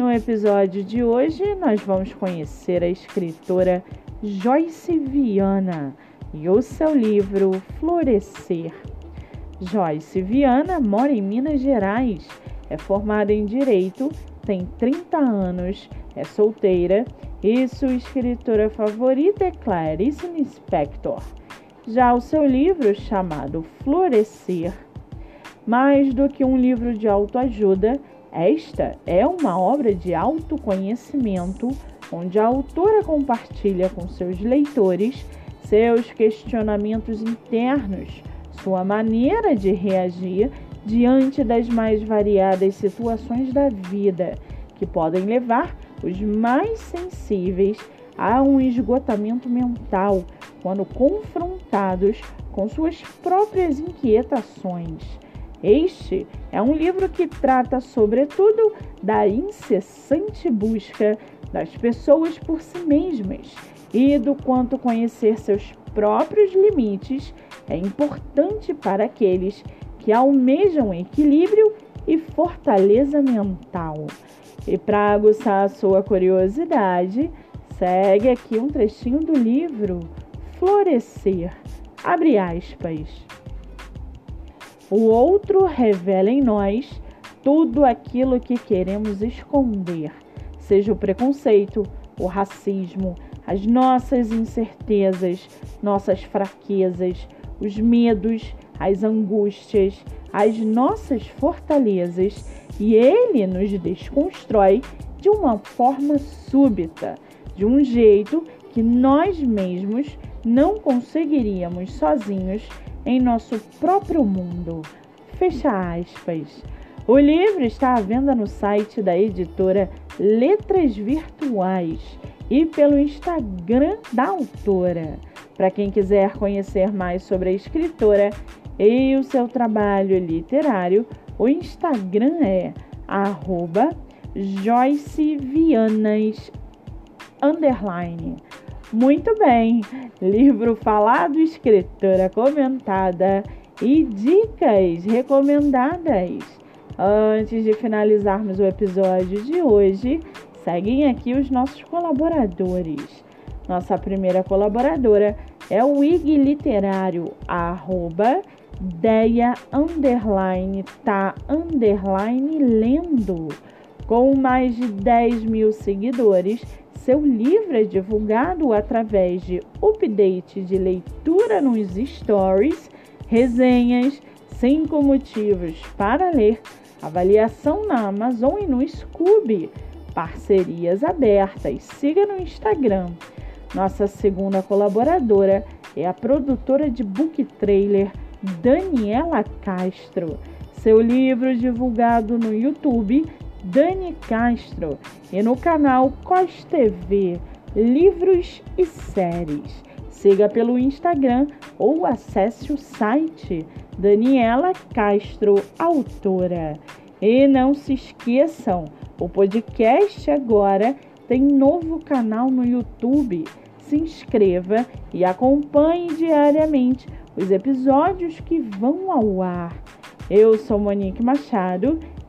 No episódio de hoje, nós vamos conhecer a escritora Joyce Viana e o seu livro Florescer. Joyce Viana mora em Minas Gerais, é formada em Direito, tem 30 anos, é solteira e sua escritora favorita é Clarice Lispector. Já o seu livro, chamado Florescer, mais do que um livro de autoajuda, esta é uma obra de autoconhecimento onde a autora compartilha com seus leitores seus questionamentos internos, sua maneira de reagir diante das mais variadas situações da vida, que podem levar os mais sensíveis a um esgotamento mental quando confrontados com suas próprias inquietações. Este é um livro que trata, sobretudo, da incessante busca das pessoas por si mesmas e do quanto conhecer seus próprios limites é importante para aqueles que almejam equilíbrio e fortaleza mental. E para aguçar a sua curiosidade, segue aqui um trechinho do livro Florescer. Abre aspas. O outro revela em nós tudo aquilo que queremos esconder, seja o preconceito, o racismo, as nossas incertezas, nossas fraquezas, os medos, as angústias, as nossas fortalezas, e ele nos desconstrói de uma forma súbita, de um jeito que nós mesmos não conseguiríamos sozinhos em nosso próprio mundo. Fecha aspas. O livro está à venda no site da editora Letras Virtuais e pelo Instagram da autora. Para quem quiser conhecer mais sobre a escritora e o seu trabalho literário, o Instagram é arroba. Muito bem, livro falado, escritora comentada e dicas recomendadas. Antes de finalizarmos o episódio de hoje, seguem aqui os nossos colaboradores. Nossa primeira colaboradora é o IG Literário, arroba Deia underline tá underline lendo. Com mais de 10 mil seguidores, seu livro é divulgado através de update de leitura nos stories, resenhas, cinco motivos para ler, avaliação na Amazon e no Scoob, parcerias abertas. Siga no Instagram. Nossa segunda colaboradora é a produtora de book trailer Daniela Castro. Seu livro divulgado no YouTube Dani Castro e no canal COS TV Livros e Séries. Siga pelo Instagram ou acesse o site Daniela Castro Autora. E não se esqueçam, o podcast agora tem novo canal no YouTube. Se inscreva e acompanhe diariamente os episódios que vão ao ar. Eu sou Monique Machado